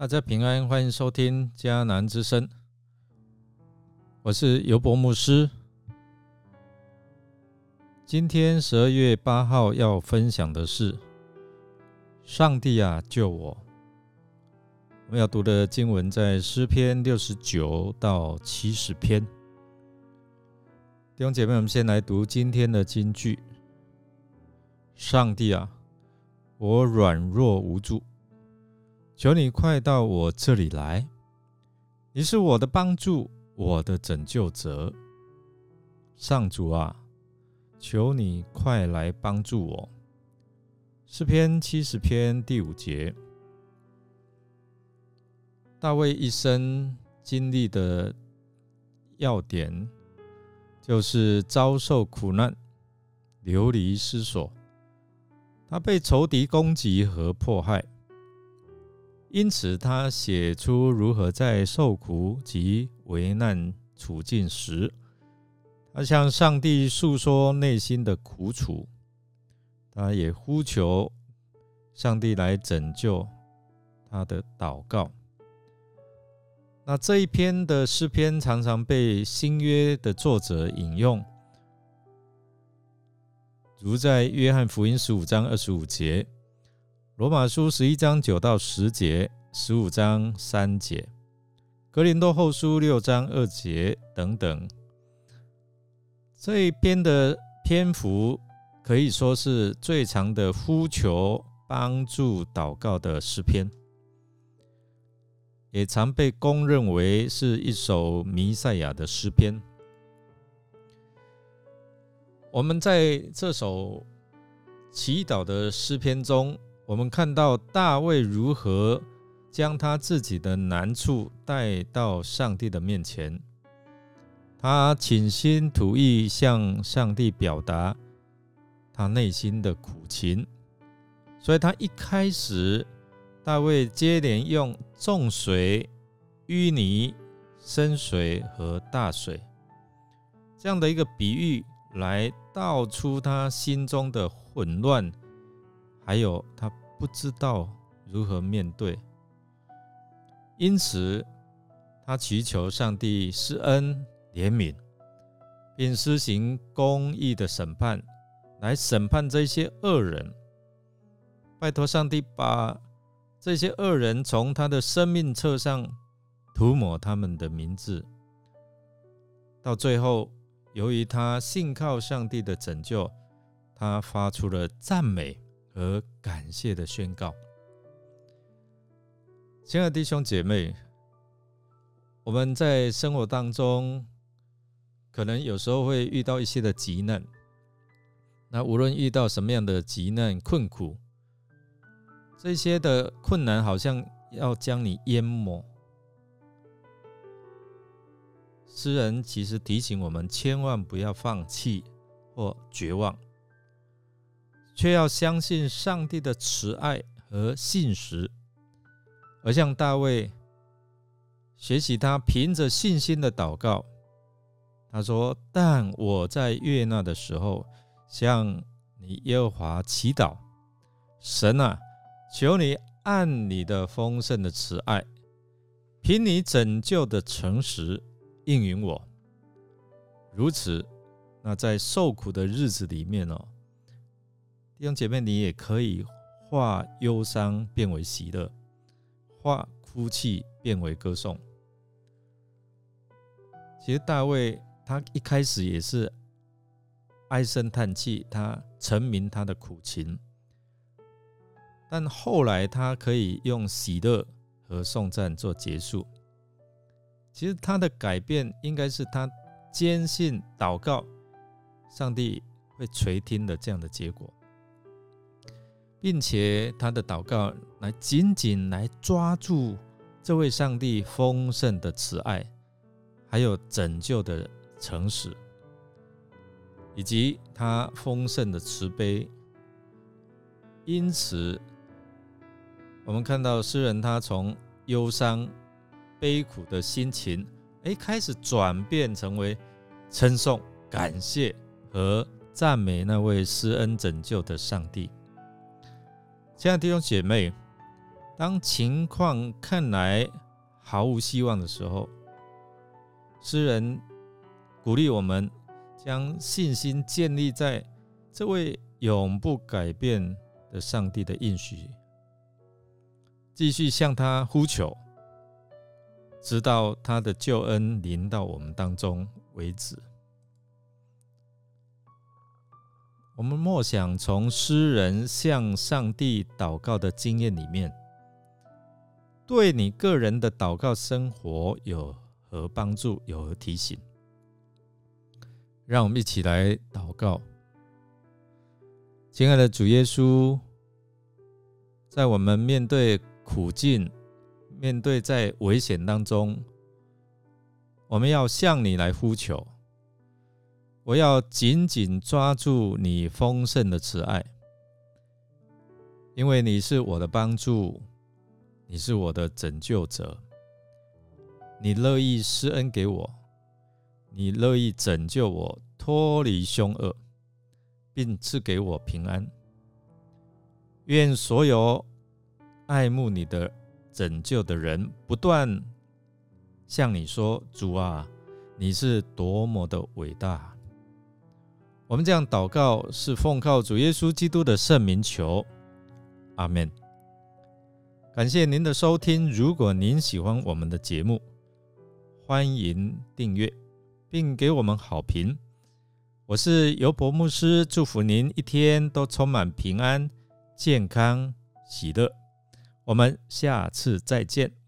大家平安，欢迎收听迦南之声，我是尤伯牧师。今天十二月八号要分享的是“上帝啊，救我”。我们要读的经文在诗篇六十九到七十篇。弟兄姐妹，我们先来读今天的金句：“上帝啊，我软弱无助。”求你快到我这里来！你是我的帮助，我的拯救者。上主啊，求你快来帮助我。诗篇七十篇第五节，大卫一生经历的要点，就是遭受苦难、流离失所，他被仇敌攻击和迫害。因此，他写出如何在受苦及危难处境时，他向上帝诉说内心的苦楚，他也呼求上帝来拯救他的祷告。那这一篇的诗篇常常被新约的作者引用，如在约翰福音十五章二十五节。罗马书十一章九到十节，十五章三节，格林多后书六章二节等等，这一篇的篇幅可以说是最长的呼求帮助祷告的诗篇，也常被公认为是一首弥赛亚的诗篇。我们在这首祈祷的诗篇中。我们看到大卫如何将他自己的难处带到上帝的面前，他倾心吐意向上帝表达他内心的苦情，所以他一开始，大卫接连用重水、淤泥、深水和大水这样的一个比喻来道出他心中的混乱，还有他。不知道如何面对，因此他祈求上帝施恩怜悯，并施行公义的审判，来审判这些恶人。拜托上帝把这些恶人从他的生命册上涂抹他们的名字。到最后，由于他信靠上帝的拯救，他发出了赞美。和感谢的宣告，亲爱的弟兄姐妹，我们在生活当中，可能有时候会遇到一些的急难。那无论遇到什么样的急难困苦，这些的困难好像要将你淹没。诗人其实提醒我们，千万不要放弃或绝望。却要相信上帝的慈爱和信实，而向大卫学习，他凭着信心的祷告。他说：“但我在悦纳的时候，向你耶和华祈祷，神啊，求你按你的丰盛的慈爱，凭你拯救的诚实应允我。如此，那在受苦的日子里面哦。”弟兄姐妹，你也可以化忧伤变为喜乐，化哭泣变为歌颂。其实大卫他一开始也是唉声叹气，他陈明他的苦情，但后来他可以用喜乐和颂赞做结束。其实他的改变应该是他坚信祷告，上帝会垂听的这样的结果。并且他的祷告来紧紧来抓住这位上帝丰盛的慈爱，还有拯救的诚实，以及他丰盛的慈悲。因此，我们看到诗人他从忧伤、悲苦的心情，哎，开始转变成为称颂、感谢和赞美那位施恩拯救的上帝。亲爱的弟兄姐妹，当情况看来毫无希望的时候，诗人鼓励我们将信心建立在这位永不改变的上帝的应许，继续向他呼求，直到他的救恩临到我们当中为止。我们默想从诗人向上帝祷告的经验里面，对你个人的祷告生活有何帮助？有何提醒？让我们一起来祷告。亲爱的主耶稣，在我们面对苦境、面对在危险当中，我们要向你来呼求。我要紧紧抓住你丰盛的慈爱，因为你是我的帮助，你是我的拯救者，你乐意施恩给我，你乐意拯救我脱离凶恶，并赐给我平安。愿所有爱慕你的拯救的人不断向你说：“主啊，你是多么的伟大！”我们这样祷告，是奉靠主耶稣基督的圣名求，阿门。感谢您的收听。如果您喜欢我们的节目，欢迎订阅并给我们好评。我是尤伯牧师，祝福您一天都充满平安、健康、喜乐。我们下次再见。